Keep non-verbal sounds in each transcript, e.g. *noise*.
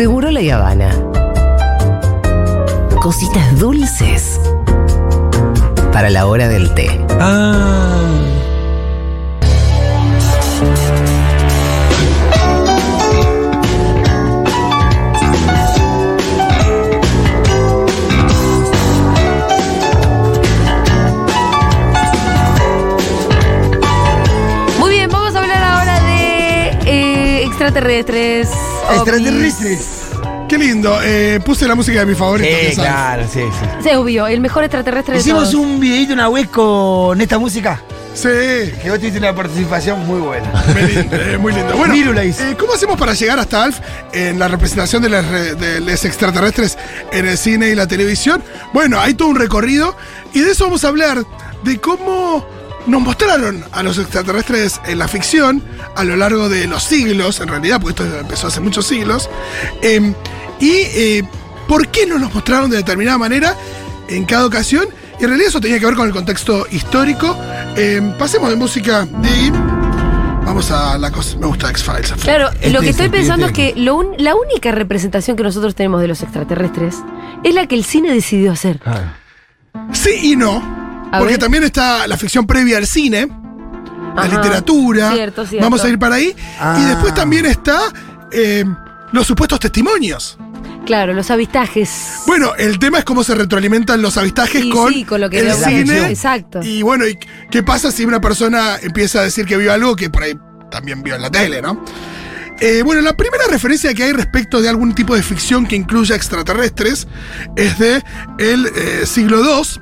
Seguro la Habana. Cositas dulces para la hora del té. Ah. Muy bien, vamos a hablar ahora de eh, extraterrestres. Extraterrestres. Qué lindo. Eh, puse la música de mi favorito. Sí, claro, sí, sí. Sí, obvio, el mejor extraterrestre de Hicimos todos. un videito una vez con esta música. Sí. Que vos tuviste una participación muy buena. Muy lindo, eh, muy lindo. Bueno, Miru la hizo. eh, ¿cómo hacemos para llegar hasta Alf en la representación de los, re- de los extraterrestres en el cine y la televisión? Bueno, hay todo un recorrido y de eso vamos a hablar, de cómo nos mostraron a los extraterrestres en la ficción a lo largo de los siglos, en realidad, porque esto empezó hace muchos siglos, eh, y eh, por qué nos los mostraron de determinada manera en cada ocasión. Y en realidad eso tenía que ver con el contexto histórico. Eh, pasemos de música de Vamos a la cosa. Me gusta X-Files. Claro, Este lo que es estoy pensando es que lo un- la única representación que nosotros tenemos de los extraterrestres es la que el cine decidió hacer. Sí y no. A porque ver. también está la ficción previa al cine, la literatura. Cierto, cierto. Vamos a ir para ahí. Ah. Y después también está eh, los supuestos testimonios. Claro, los avistajes. Bueno, el tema es cómo se retroalimentan los avistajes Y con, sí, con lo que el cine. Exacto. Y bueno, ¿y ¿qué pasa si una persona empieza a decir que vio algo que por ahí también vio en la tele, ¿no? Eh, bueno, la primera referencia que hay respecto de algún tipo de ficción que incluya extraterrestres es de el eh, siglo II.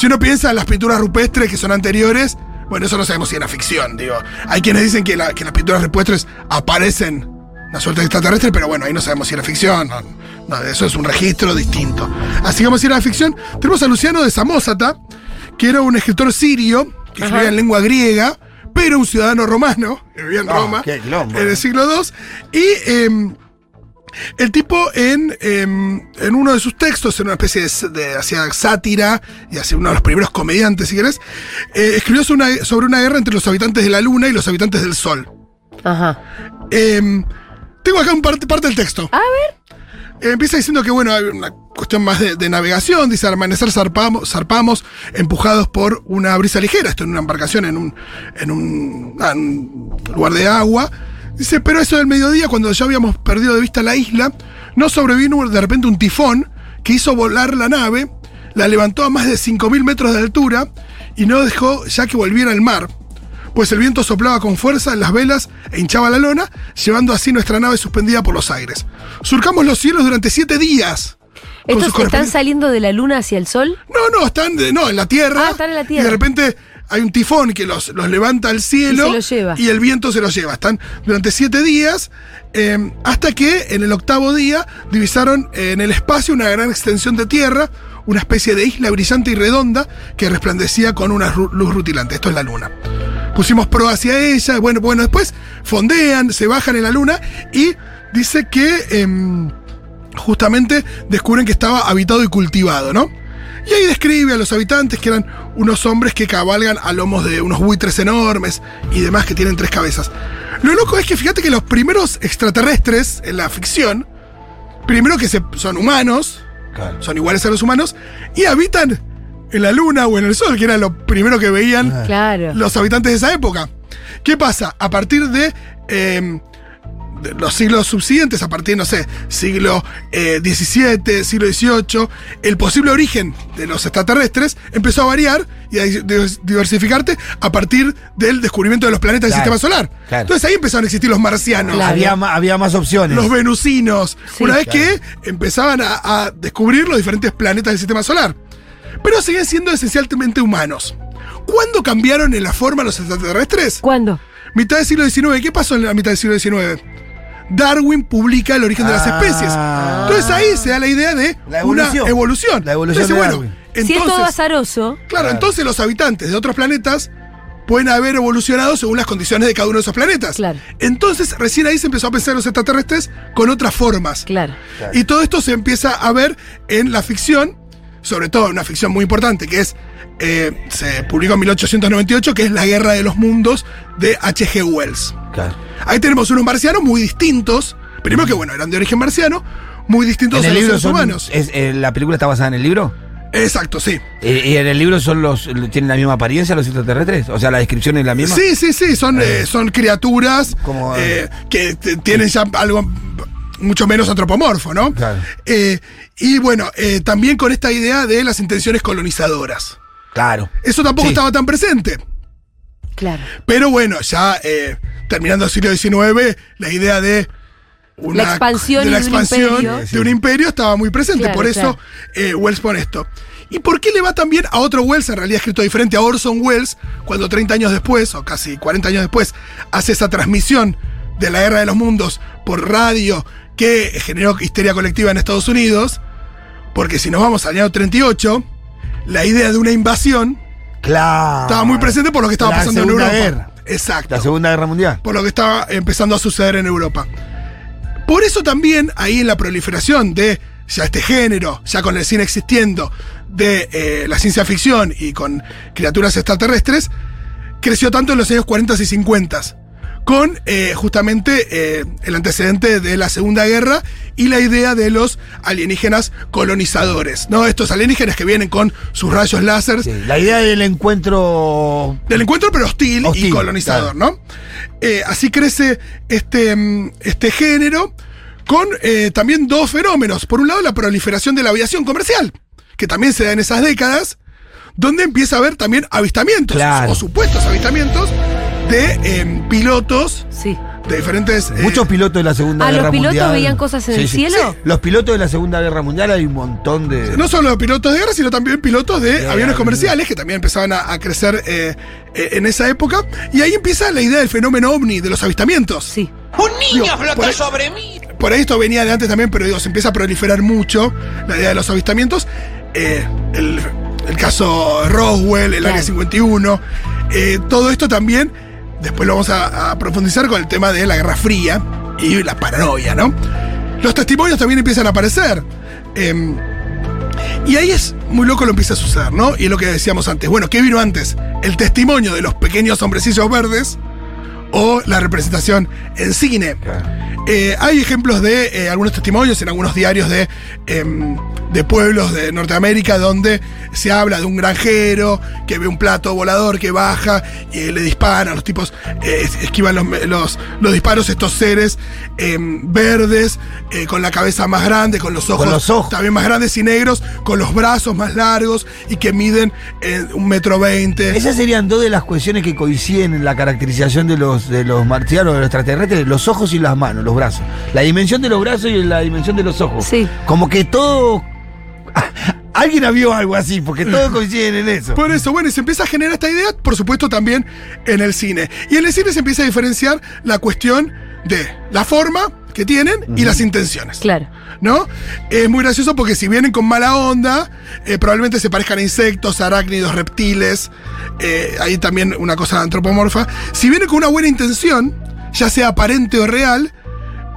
Si uno piensa en las pinturas rupestres que son anteriores, bueno, eso no sabemos si era ficción, digo. Hay quienes dicen que, la- que las pinturas rupestres aparecen una suerte de extraterrestre, pero bueno, ahí no sabemos si era ficción. No, no, eso es un registro distinto. Así que vamos a ir a la ficción. Tenemos a Luciano de Samosata, que era un escritor sirio, que escribía en lengua griega, pero un ciudadano romano, que vivía en Ah, Roma, qué en el siglo II. Y em, el tipo en, em, en uno de sus textos, en una especie de, de hacía sátira y hacía uno de los primeros comediantes, si querés, eh, escribió sobre una, sobre una guerra entre los habitantes de la Luna y los habitantes del Sol. Ajá. Em, tengo acá un parte, parte del texto. A ver. Eh, empieza diciendo que, bueno, hay una cuestión más de, de navegación. Dice, al amanecer zarpamos, zarpamos empujados por una brisa ligera. Esto en una embarcación en un, en un, ah, en un lugar de agua. Dice, pero eso del mediodía, cuando ya habíamos perdido de vista la isla, no sobrevino de repente un tifón que hizo volar la nave, la levantó a más de 5.000 metros de altura y no dejó ya que volviera al mar pues el viento soplaba con fuerza en las velas e hinchaba la lona, llevando así nuestra nave suspendida por los aires. Surcamos los cielos durante siete días. ¿Estos están saliendo de la luna hacia el sol? No, no, están de- no, en la tierra. Ah, están en la Y tierra. de repente hay un tifón que los, los levanta al cielo. Y se los lleva. y el viento se los lleva. Están durante siete días, eh, hasta que en el octavo día divisaron eh, en el espacio una gran extensión de tierra, una especie de isla brillante y redonda que resplandecía con una luz rutilante. Esto es la luna. Pusimos pro hacia ella, bueno, bueno, después fondean, se bajan en la luna y dice que em, justamente descubren que estaba habitado y cultivado, ¿no? Y ahí describe a los habitantes que eran unos hombres que cabalgan a lomos de unos buitres enormes y demás que tienen tres cabezas. Lo loco es que fíjate que los primeros extraterrestres en la ficción, primero que se- son humanos, Claro. son iguales a los humanos, y habitan en la luna o en el sol, que era lo primero que veían Claro. los habitantes de esa época. ¿Qué pasa? A partir de, eh, de los siglos subsiguientes, a partir, no sé, siglo eh, XVII, siglo XVIII, el posible origen de los extraterrestres empezó a variar y a di- diversificarte a partir del descubrimiento de los planetas del sistema solar. claro. Entonces ahí empezaron a existir los marcianos. Claro. Había, había más opciones. Los venusinos. Sí, una vez claro. que empezaban a, a descubrir los diferentes planetas del sistema solar. Pero siguen siendo esencialmente humanos. ¿Cuándo cambiaron en la forma los extraterrestres? ¿Cuándo? Mitad del siglo XIX. ¿Qué pasó en la mitad del siglo XIX? Darwin publica el origen de las Ah. especies. Entonces ahí se da la idea de La una evolución. La evolución Entonces, de bueno, Darwin. si es todo azaroso, claro, Claro. entonces los habitantes de otros planetas pueden haber evolucionado según las condiciones de cada uno de esos planetas. Claro. Entonces, recién ahí se empezó a pensar en los extraterrestres con otras formas. claro. Claro. Y todo esto se empieza a ver en la ficción, sobre todo en una ficción muy importante, que es, eh, se publicó en 1898, que es La Guerra de los Mundos de H.G. Wells. Claro. Ahí tenemos unos marcianos muy distintos, Primero que, bueno, eran de origen marciano, muy distintos a los seres son, humanos. es- eh, ¿La película está basada en el libro? Exacto, sí. Eh, ¿Y en el libro son los tienen la misma apariencia los extraterrestres? O sea, la descripción es la misma. Sí, sí, sí, son, eh, son criaturas Como, eh, que tienen ya algo mucho menos antropomorfo, ¿no? Claro. Eh, y bueno, eh, también con esta idea de las intenciones colonizadoras. Claro. Eso tampoco Sí. estaba tan presente. Claro. Pero bueno, ya eh, terminando el siglo XIX, la idea de una, La expansión de la de un expansión imperio. de un imperio estaba muy presente. Claro, por eso eh, Wells pone esto. ¿Y por qué le va también a otro Wells, en realidad escrito diferente, a Orson Welles, cuando 30 años después, o casi 40 años después, hace esa transmisión de la Guerra de los Mundos por radio que generó histeria colectiva en Estados Unidos? Porque si nos vamos al año 38, la idea de una invasión Claro. estaba muy presente por lo que estaba La pasando en Europa. Guerra. Exacto. La Segunda Guerra Mundial. Por lo que estaba empezando a suceder en Europa. Por eso también ahí en la proliferación de ya este género, ya con el cine existiendo, de eh, la ciencia ficción y con criaturas extraterrestres, creció tanto en los años 40 y 50 con eh, justamente eh, el antecedente de la Segunda Guerra y la idea de los alienígenas colonizadores, ¿no? Estos alienígenas que vienen con sus rayos láser Sí, La idea del encuentro. del encuentro, pero hostil, y colonizador, ¿no? Eh, así crece este, mm, este género con también dos fenómenos. Por un lado, la proliferación de la aviación comercial, que también se da en esas décadas, donde empieza a haber también avistamientos, Claro. o supuestos avistamientos, de em, pilotos Sí. de diferentes... eh, Muchos pilotos de la Segunda Ah, ¿los Guerra pilotos Mundial. veían cosas en el cielo? Sí, Los pilotos de la Segunda Guerra Mundial hay un montón de. No solo pilotos de guerra, sino también pilotos de De aviones comerciales que también empezaban a, a crecer eh, eh, en esa época. Y ahí empieza la idea del fenómeno ovni, de los avistamientos. Sí. Un niño Digo, flotó ahí- sobre mí. Por ahí esto venía de antes también, pero digo, se empieza a proliferar mucho la idea de los avistamientos. Eh, el, el caso Roswell, el Claro. Área 51, eh, todo esto también, después lo vamos a, profundizar con el tema de la Guerra Fría y la paranoia, ¿no? Los testimonios también empiezan a aparecer. Em, y ahí es muy loco lo empieza a suceder, ¿no? Y es lo que decíamos antes. Bueno, ¿qué vino antes? ¿El testimonio de los pequeños hombrecillos verdes o la representación en cine? Eh, hay ejemplos de eh, algunos testimonios en algunos diarios de, em, de pueblos de Norteamérica donde se habla de un granjero que ve un plato volador que baja y le disparan, los tipos eh, es- esquivan los, los- los disparos, estos seres em, verdes, eh, con la cabeza más grande, con los ojos, los ojos. también más grandes y negros, con los brazos más largos y que miden eh, un metro veinte. Esas serían dos de las cuestiones que coinciden en la caracterización de los, de los marcianos, de los extraterrestres, los ojos y las manos, los brazos. La dimensión de los brazos y la dimensión de los ojos. Sí. Como que todo. *laughs* Alguien vio algo así, porque todos coinciden en eso. Por eso, bueno, y se empieza a generar esta idea, por supuesto, también en el cine. Y en el cine se empieza a diferenciar la cuestión de la forma que tienen y las intenciones. Claro. ¿No? Es muy gracioso porque si vienen con mala onda, eh, probablemente se parezcan a insectos, arácnidos, reptiles. eh, hay también una cosa antropomorfa. Si vienen con una buena intención, ya sea aparente o real,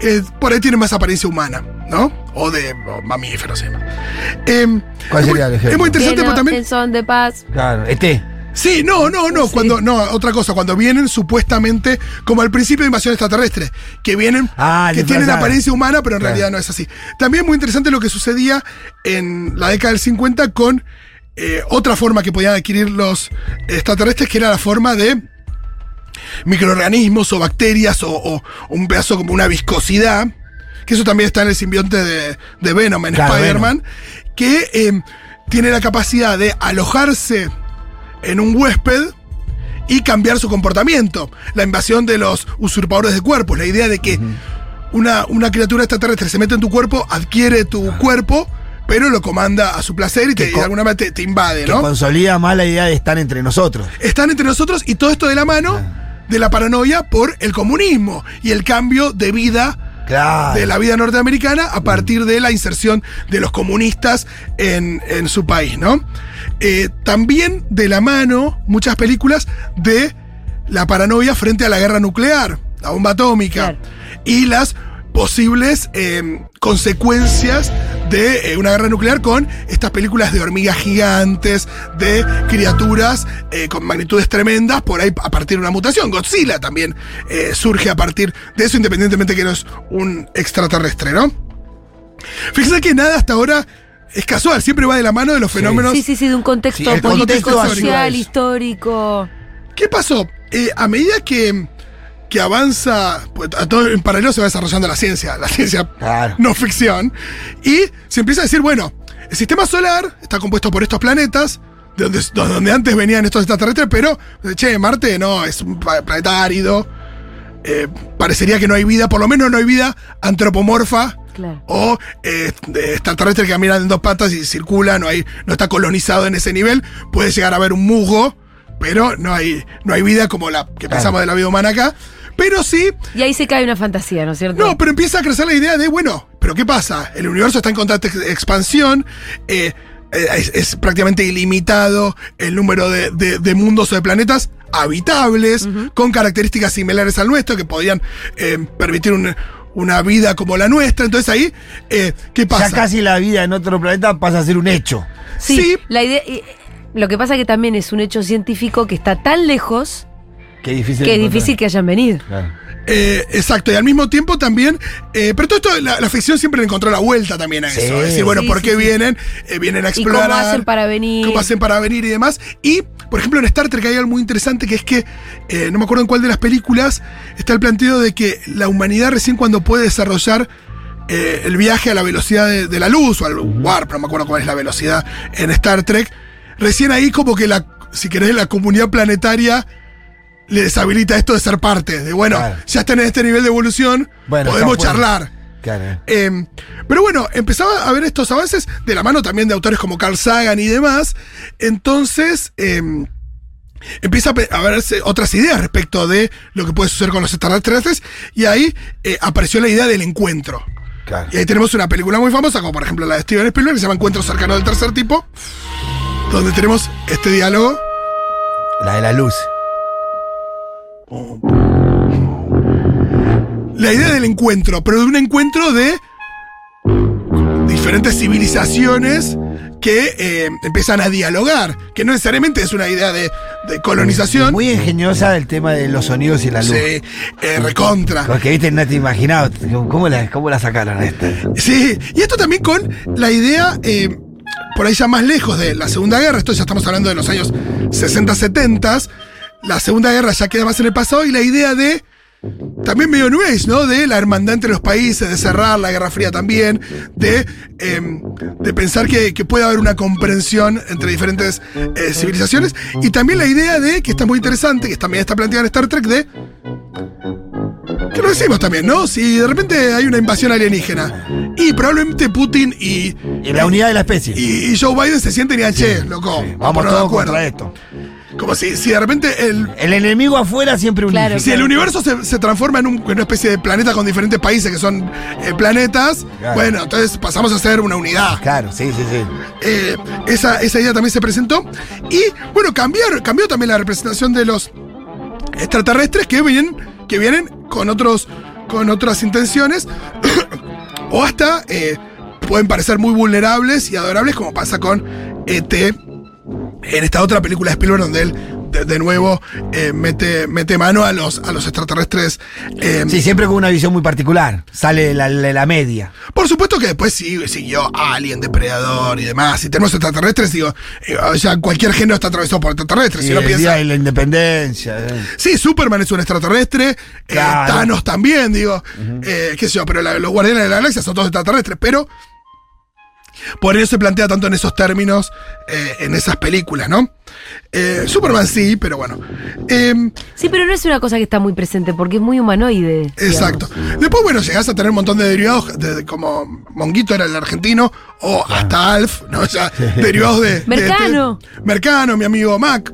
eh, por ahí tienen más apariencia humana, ¿no? O de o mamíferos. ¿sí? Em, ¿Cuál es muy- sería el ejemplo? Es muy interesante, pero también. son de paz. Claro, este. Sí, no, no, no, Sí. cuando, no, otra cosa, cuando vienen supuestamente, como al principio de invasión extraterrestre, que vienen, Ah, que tienen apariencia humana, pero en Claro. realidad no es así. También muy interesante lo que sucedía en la década del 50 con eh, otra forma que podían adquirir los extraterrestres, que era la forma de microorganismos o bacterias o, o un pedazo como una viscosidad, que eso también está en el simbionte de, de Venom, en Claro, Spider-Man, que eh, tiene la capacidad de alojarse en un huésped y cambiar su comportamiento. La invasión de los usurpadores de cuerpos, la idea de que una, una criatura extraterrestre se mete en tu cuerpo, adquiere tu cuerpo, pero lo comanda a su placer y te, de alguna manera te, te invade, Que ¿no? consolida más la idea de estar entre nosotros. Están entre nosotros y todo esto de la mano de la paranoia por el comunismo y el cambio de vida Claro. de la vida norteamericana a partir de la inserción de los comunistas en, en su país, ¿no? Eh, también de la mano muchas películas de la paranoia frente a la guerra nuclear, la bomba atómica Claro. y las posibles eh, consecuencias de eh, una guerra nuclear con estas películas de hormigas gigantes, de criaturas eh, con magnitudes tremendas, por ahí a partir de una mutación. Godzilla también eh, surge a partir de eso, independientemente que no es un extraterrestre, ¿no? Fíjense que nada hasta ahora es casual, siempre va de la mano de los fenómenos. Sí, sí, sí, de un contexto Sí, político, contexto social, histórico. histórico. ¿Qué pasó? Eh, a medida que, que avanza, pues, a todo en paralelo se va desarrollando la ciencia, la ciencia Claro. no ficción, y se empieza a decir, bueno, el sistema solar está compuesto por estos planetas, de donde, de donde antes venían estos extraterrestres, pero, che, Marte no, es un planeta árido, eh, parecería que no hay vida, por lo menos no hay vida antropomorfa. Claro. O eh, extraterrestres que caminan en dos patas y circulan, no, hay, no está colonizado en ese nivel. Puede llegar a haber un musgo, pero no hay, no hay vida como la que pensamos de la vida humana acá. Pero sí, Y ahí se cae una fantasía, ¿no es cierto? no, pero empieza a crecer la idea de, bueno, pero ¿qué pasa? El universo está en constante ex- expansión, eh, eh, es, es prácticamente ilimitado el número de, de- de mundos o de planetas habitables, con características similares al nuestro, que podían eh, permitir un- una vida como la nuestra. Entonces ahí, eh, ¿qué pasa? Ya casi la vida en otro planeta pasa a ser un hecho. Sí, Sí. la idea. Lo que pasa que también es un hecho científico que está tan lejos Qué difícil. encontrar. difícil que hayan venido. Claro. Eh, exacto, y al mismo tiempo también, eh, pero todo esto, la, la ficción siempre le encontró la vuelta también a Sí. eso. Es decir, bueno, Sí, ¿por sí, qué sí. vienen? Eh, vienen a ¿Y explorar. cómo hacen para venir? cómo hacen para venir y demás. Y, por ejemplo, en Star Trek hay algo muy interesante que es que, eh, no me acuerdo en cuál de las películas, está el planteo de que la humanidad recién cuando puede desarrollar eh, el viaje a la velocidad de, de la luz o al warp, no me acuerdo cuál es la velocidad en Star Trek, recién ahí como que la, si querés, la comunidad planetaria le deshabilita esto de ser parte, de bueno, Claro. ya están en este nivel de evolución, Bueno, podemos está charlar. Claro. Eh, pero bueno, empezaba a ver estos avances de la mano también de autores como Carl Sagan y demás. Entonces, eh, empieza a verse otras ideas respecto de lo que puede suceder con los extraterrestres. Y ahí eh, apareció la idea del encuentro. Claro. Y ahí tenemos una película muy famosa, como por ejemplo la de Steven Spielberg, que se llama Encuentro cercano del tercer tipo, donde tenemos este diálogo. La de la luz. La idea del encuentro, pero de un encuentro de diferentes civilizaciones que eh, empiezan a dialogar, que no necesariamente es una idea de, de colonización. Muy ingeniosa el tema de los sonidos y la luz. Sí, eh, recontra. Porque viste, no te imaginabas. ¿Cómo la, cómo la sacaron a esta? Sí, y esto también con la idea, eh, por ahí ya más lejos de la Segunda Guerra, esto ya estamos hablando de los años 60, 70, la Segunda Guerra ya queda más en el pasado, y la idea de, también medio New Age, ¿no? De la hermandad entre los países, de cerrar la Guerra Fría también, de, eh, de pensar que, que puede haber una comprensión entre diferentes eh, civilizaciones, y también la idea de, que está muy interesante, que también está planteada en Star Trek, de que lo decimos también, ¿no? Si de repente hay una invasión alienígena y probablemente Putin y, Y la unidad de la especie. y, y Joe Biden se sienten y che, loco, Sí, vamos Vamos ponernos de todos acuerdo. contra esto. Como si, si de repente el, El enemigo afuera siempre unido. Claro. si el universo se, se transforma en, un- en una especie de planeta con diferentes países que son eh, planetas, Claro. bueno, entonces pasamos a ser una unidad. Claro, sí, sí, sí. Eh, esa, esa idea también se presentó. Y bueno, cambiar, cambió también la representación de los extraterrestres que vienen, que vienen con otros. con otras intenciones. *coughs* o hasta eh, pueden parecer muy vulnerables y adorables, como pasa con ET. En esta otra película de Spielberg, donde él de, de nuevo eh, mete, mete mano a los, a los extraterrestres. eh, Sí, siempre con una visión muy particular. Sale la, la, la media. Por supuesto que después sí, siguió Alien, Depredador y demás. Y tenemos extraterrestres, digo, eh, o sea, cualquier género está atravesado por extraterrestres. Y si el piensa. día de la independencia. eh. Sí, Superman es un extraterrestre, eh, Claro. Thanos también, digo, eh, qué sé yo, pero la- los Guardianes de la Galaxia son todos extraterrestres, pero por eso se plantea tanto en esos términos eh, en esas películas, ¿no? Eh, Superman sí, pero bueno. Em, Sí, pero no es una cosa que está muy presente porque es muy humanoide. digamos. Exacto. Después, bueno, llegás a tener un montón de derivados, de- de- como Monguito era el argentino, o hasta Alf, ¿no? O *laughs* sea, derivados de. de- Mercano. de- Mercano, mi amigo Mac.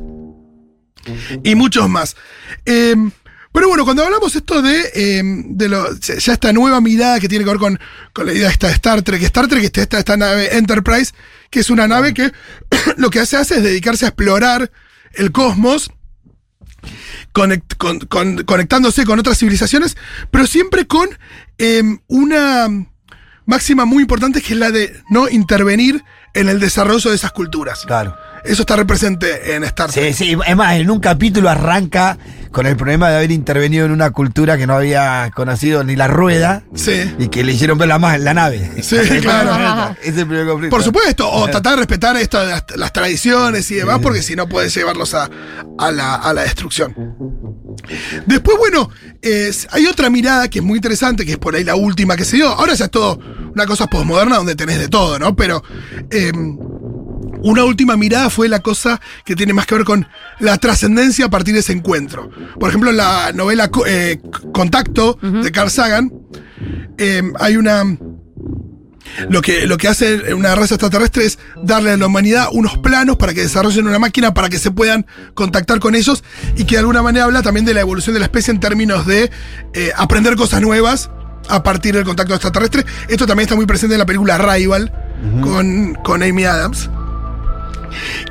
Y muchos más. Pero bueno, cuando hablamos esto de, eh, de lo, ya esta nueva mirada que tiene que ver con, con la idea esta de Star Trek, Star Trek está esta, esta nave Enterprise, que es una nave que *coughs* lo que hace, hace es dedicarse a explorar el cosmos conect- con- con- conectándose con otras civilizaciones, pero siempre con eh, una máxima muy importante que es la de no intervenir en el desarrollo de esas culturas. Claro. Eso está represente en Star Trek. Sí, sí, es más, en un capítulo arranca con el problema de haber intervenido en una cultura que no había conocido ni la rueda Sí. y que le hicieron ver la, la nave. Sí, *laughs* claro. Es el primer conflicto. Por supuesto, o tratar de respetar esto de las, las tradiciones y demás, porque si no puedes llevarlos a, a la, a la destrucción. Después, bueno, es- hay otra mirada que es muy interesante, que es por ahí la última que se dio. Ahora ya es todo una cosa posmoderna donde tenés de todo, ¿no? Pero eh, una última mirada fue la cosa que tiene más que ver con la trascendencia a partir de ese encuentro. Por ejemplo, en la novela eh, Contacto de Carl Sagan, eh, hay una lo que, lo que hace una raza extraterrestre es darle a la humanidad unos planos para que desarrollen una máquina para que se puedan contactar con ellos y que de alguna manera habla también de la evolución de la especie en términos de eh, aprender cosas nuevas a partir del contacto extraterrestre. Esto también está muy presente en la película Rival con, con Amy Adams.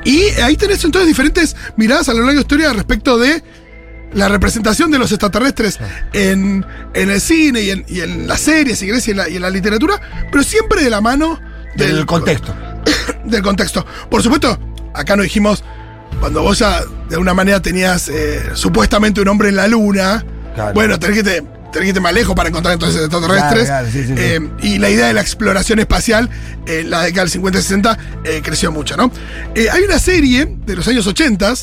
Y ahí tenés entonces diferentes miradas a lo largo de la historia respecto de la representación de los extraterrestres en, en el cine y en, y en las series, si querés, y en la, y en la literatura, pero siempre de la mano del contexto. *coughs* del contexto. Por supuesto, acá no dijimos, cuando vos ya de alguna manera tenías eh, supuestamente un hombre en la luna, Claro. bueno, tenés que, te, tenés que irte más lejos para encontrar entonces extraterrestres. Claro, claro, sí, sí, sí. Eh, y la idea de la exploración espacial, eh, en la década del 50 y 60, eh, creció mucho, ¿no? Eh, hay una serie de los años 80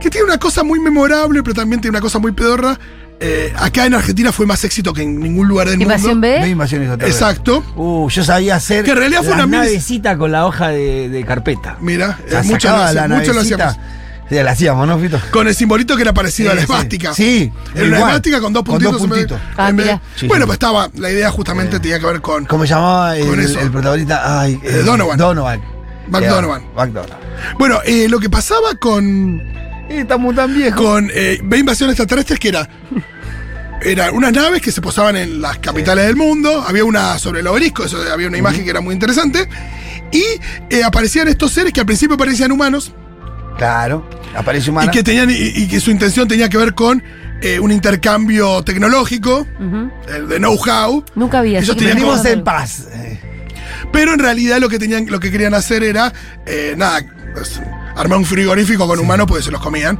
que tiene una cosa muy memorable, pero también tiene una cosa muy pedorra. Eh, acá en Argentina fue más éxito que en ningún lugar del Invasión mundo. B. invasión. Exacto. Uh, yo sabía hacer Que en realidad fue una navecita con la hoja de, de carpeta. Mira, O sea, eh, mucho, lo, mucho lo hacíamos. Sí, la hacíamos, ¿no, Fito? Con el simbolito que era parecido a la sí. esvástica. Sí, Era una esvástica con dos con puntitos. dos en. Ah, en vez- mira. Sí, bueno, sí. pues estaba, la idea justamente tenía que ver con ¿Cómo se llamaba el, Con eso. el protagonista? Ay, Eh, Donovan. Donovan. Ya, Donovan. Bueno, eh, lo que pasaba con, Eh, estamos tan viejos. con eh, ve invasiones extraterrestres que era. Eran unas naves que se posaban en las capitales del mundo. Había una sobre el obelisco, eso, había una imagen que era muy interesante. Y eh, aparecían estos seres que al principio parecían humanos Claro, aparece humana. y que, tenían, y, y que su intención tenía que ver con eh, un intercambio tecnológico, el de know-how. Nunca vi Ellos tenían Pero- en paz. Eh, Pero en realidad lo que tenían, lo que querían hacer era, eh, nada, pues, armar un frigorífico con humanos porque se los comían.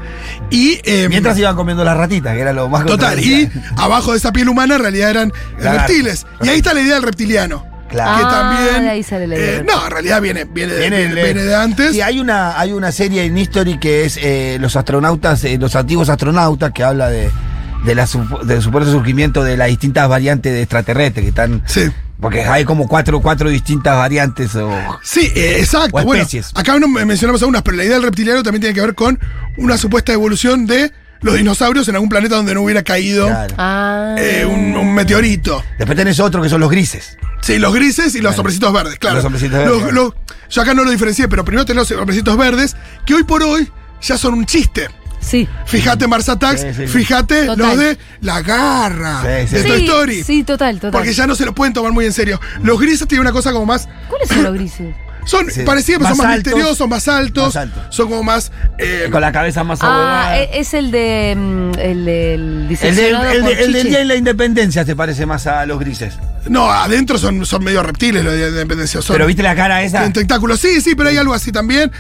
Y eh, Mientras iban comiendo las ratitas, que era lo más total, y abajo de esa piel humana en realidad eran Claro. reptiles. Y ahí está la idea del reptiliano. Claro. Que Ah, también. de ahí sale la idea. eh, no, en realidad viene, viene, de- Viene de- viene de antes. Sí, hay una, hay una serie en History que es eh, los astronautas, eh, los antiguos astronautas, que habla de, de la del supuesto surgimiento de las distintas variantes de extraterrestres que están. Sí. Porque hay como cuatro, cuatro distintas variantes o. Sí, eh, exacto. O Bueno, especies. acá no me- mencionamos algunas, pero la idea del reptiliano también tiene que ver con una supuesta evolución de los dinosaurios en algún planeta donde no hubiera caído Claro. Ah. eh, un, un meteorito. Después tenés otro que son los grises. Sí, los grises y los hombrecitos verdes, claro. Los hombrecitos verdes, Los- claro. los- yo acá no lo diferencié, pero primero tenés los hombrecitos verdes, que hoy por hoy ya son un chiste. Sí. Fíjate Mars Attacks, Sí, sí, sí. fíjate Total. los de la garra Sí, sí. de sí, Toy Story. Sí, total, total. Porque ya no se lo pueden tomar muy en serio. Los grises tienen una cosa como más. ¿Cuáles son los grises? Son Sí. parecidos, pero son Más más altos. misteriosos, más altos. Más altos. Son como más. eh, Con la cabeza más Ah, abogada. e- es el de. mm, El del El, del- diseccionado el de- el del. Día de la Independencia te parece más a los grises. no, adentro son, son medio reptiles los de independencia. Son, Pero viste la cara esa. Tienen tentáculos, sí, sí, pero hay algo así también.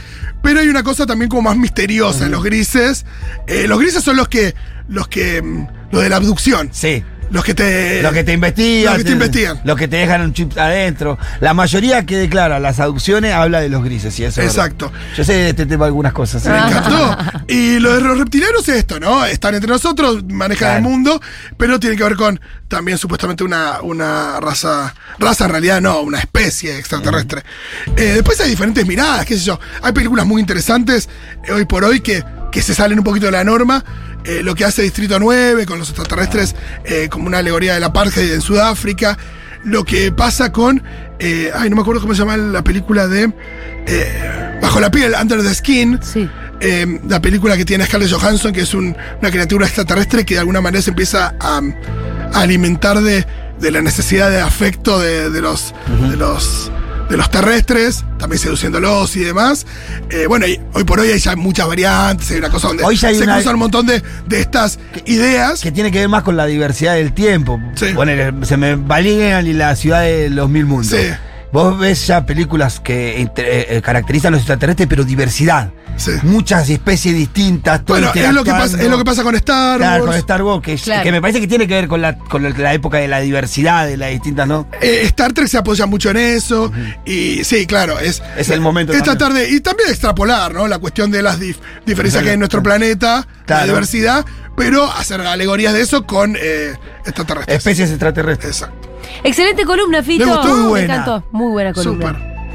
Pero hay una cosa también como más misteriosa en los grises. Eh, los grises son los que. los que. mm, los de la abducción. Sí. Los que te. Los que te investigan. Los que te investigan. Los que te dejan un chip adentro. La mayoría que declara las aducciones habla de los grises, y eso. verdad. Exacto. Yo sé de este tema algunas cosas. ¿sí? Me encantó. *laughs* Y lo de los reptilianos es esto, ¿no? Están entre nosotros, manejan Claro. el mundo, pero tiene que ver con también supuestamente una, una raza. Raza en realidad no, una especie extraterrestre. Eh, después hay diferentes miradas, qué sé yo. Hay películas muy interesantes eh, hoy por hoy que, que se salen un poquito de la norma. Eh, lo que hace Distrito 9 con los extraterrestres eh, como una alegoría de la apartheid en Sudáfrica. Lo que pasa con. eh, ay, no me acuerdo cómo se llama la película de. eh, Bajo la piel, Under the Skin. Sí. Eh, la película que tiene Scarlett Johansson, que es un- una criatura extraterrestre que de alguna manera se empieza a, a alimentar de, de la necesidad de afecto de, de los, de los de los terrestres, también seduciéndolos y demás. Eh, bueno, y hoy por hoy hay ya muchas variantes, hay una cosa donde Hoy ya se una- cruzan un montón de, de estas ideas. Que tiene que ver más con la diversidad del tiempo. Sí. Ponele, se me valían y la ciudad de los mil mundos. Sí. Vos ves ya películas que inter- eh, caracterizan a los extraterrestres, pero diversidad. Sí. Muchas especies distintas. todo Bueno, es lo, que pasa, es lo que pasa con Star Claro, Wars. con Star Wars, que, Claro. que me parece que tiene que ver con la, con la época de la diversidad, de las distintas, ¿no? Eh, Star Trek se apoya mucho en eso. Y sí, claro, es. Es el momento Es también. tratar de. Y también extrapolar, ¿no? La cuestión de las dif- diferencias que hay en nuestro planeta, la Claro. diversidad, pero hacer alegorías de eso con eh, extraterrestres. Especies extraterrestres. Exacto. Excelente columna, Fito. Me gustó. Muy Me buena. encantó. Muy buena columna. Súper.